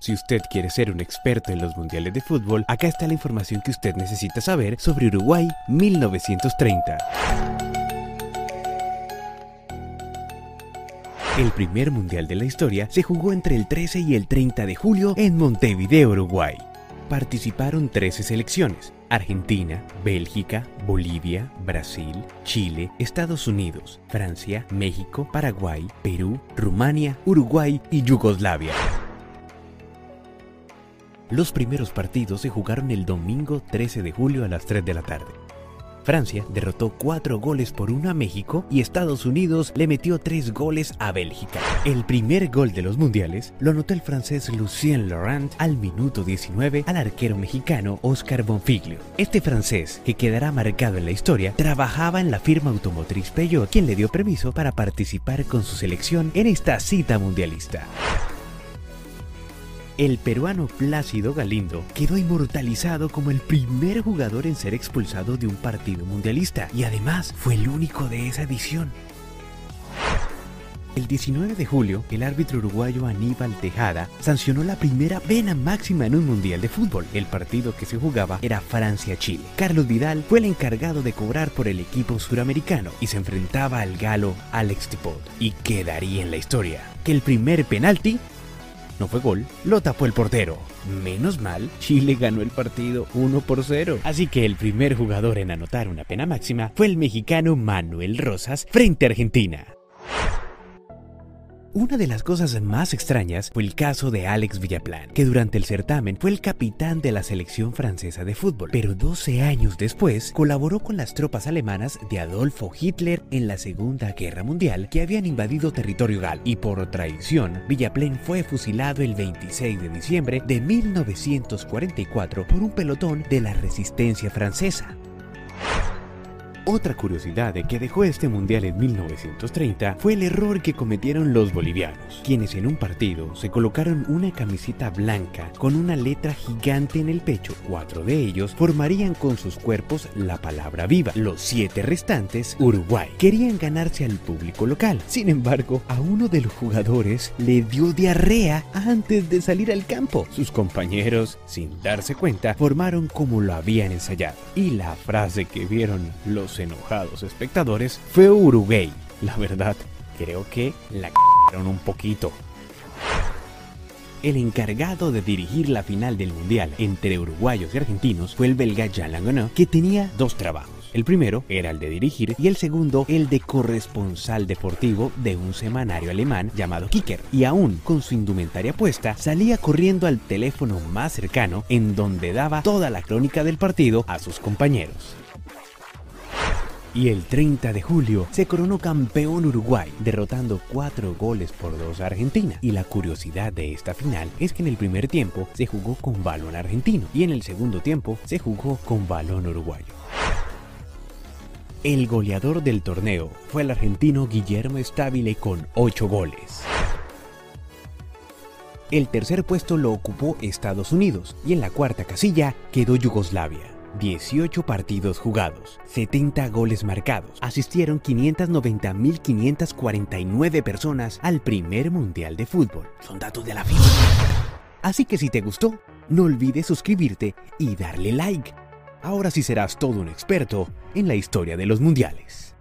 Si usted quiere ser un experto en los mundiales de fútbol, acá está la información que usted necesita saber sobre Uruguay 1930. El primer mundial de la historia se jugó entre el 13 y el 30 de julio en Montevideo, Uruguay. Participaron 13 selecciones, Argentina, Bélgica, Bolivia, Brasil, Chile, Estados Unidos, Francia, México, Paraguay, Perú, Rumania, Uruguay y Yugoslavia. Los primeros partidos se jugaron el domingo 13 de julio a las 3 de la tarde. Francia derrotó 4 goles por 1 a México y Estados Unidos le metió 3 goles a Bélgica. El primer gol de los mundiales lo anotó el francés Lucien Laurent al minuto 19 al arquero mexicano Oscar Bonfiglio. Este francés, que quedará marcado en la historia, trabajaba en la firma automotriz Peugeot, quien le dio permiso para participar con su selección en esta cita mundialista el peruano Plácido Galindo quedó inmortalizado como el primer jugador en ser expulsado de un partido mundialista y además fue el único de esa edición. El 19 de julio, el árbitro uruguayo Aníbal Tejada sancionó la primera pena máxima en un mundial de fútbol. El partido que se jugaba era Francia-Chile. Carlos Vidal fue el encargado de cobrar por el equipo suramericano y se enfrentaba al galo Alex Tipot. Y quedaría en la historia que el primer penalti no fue gol, lo tapó el portero. Menos mal, Chile ganó el partido 1 por 0. Así que el primer jugador en anotar una pena máxima fue el mexicano Manuel Rosas frente a Argentina. Una de las cosas más extrañas fue el caso de Alex Villaplan, que durante el certamen fue el capitán de la selección francesa de fútbol, pero 12 años después colaboró con las tropas alemanas de Adolfo Hitler en la Segunda Guerra Mundial que habían invadido territorio gal y por traición Villaplan fue fusilado el 26 de diciembre de 1944 por un pelotón de la resistencia francesa. Otra curiosidad que dejó este mundial en 1930 fue el error que cometieron los bolivianos, quienes en un partido se colocaron una camiseta blanca con una letra gigante en el pecho. Cuatro de ellos formarían con sus cuerpos la palabra viva. Los siete restantes, Uruguay, querían ganarse al público local. Sin embargo, a uno de los jugadores le dio diarrea antes de salir al campo. Sus compañeros, sin darse cuenta, formaron como lo habían ensayado. Y la frase que vieron los enojados espectadores fue Uruguay. La verdad, creo que la c***aron un poquito. El encargado de dirigir la final del Mundial entre uruguayos y argentinos fue el belga Jean Langonot, que tenía dos trabajos. El primero era el de dirigir y el segundo el de corresponsal deportivo de un semanario alemán llamado Kicker. Y aún con su indumentaria puesta, salía corriendo al teléfono más cercano en donde daba toda la crónica del partido a sus compañeros. Y el 30 de julio se coronó campeón Uruguay, derrotando 4 goles por 2 a Argentina. Y la curiosidad de esta final es que en el primer tiempo se jugó con balón argentino y en el segundo tiempo se jugó con balón uruguayo. El goleador del torneo fue el argentino Guillermo Stabile con 8 goles. El tercer puesto lo ocupó Estados Unidos y en la cuarta casilla quedó Yugoslavia. 18 partidos jugados, 70 goles marcados. Asistieron 590.549 personas al primer Mundial de Fútbol. Son datos de la FIFA. Así que si te gustó, no olvides suscribirte y darle like. Ahora sí serás todo un experto en la historia de los mundiales.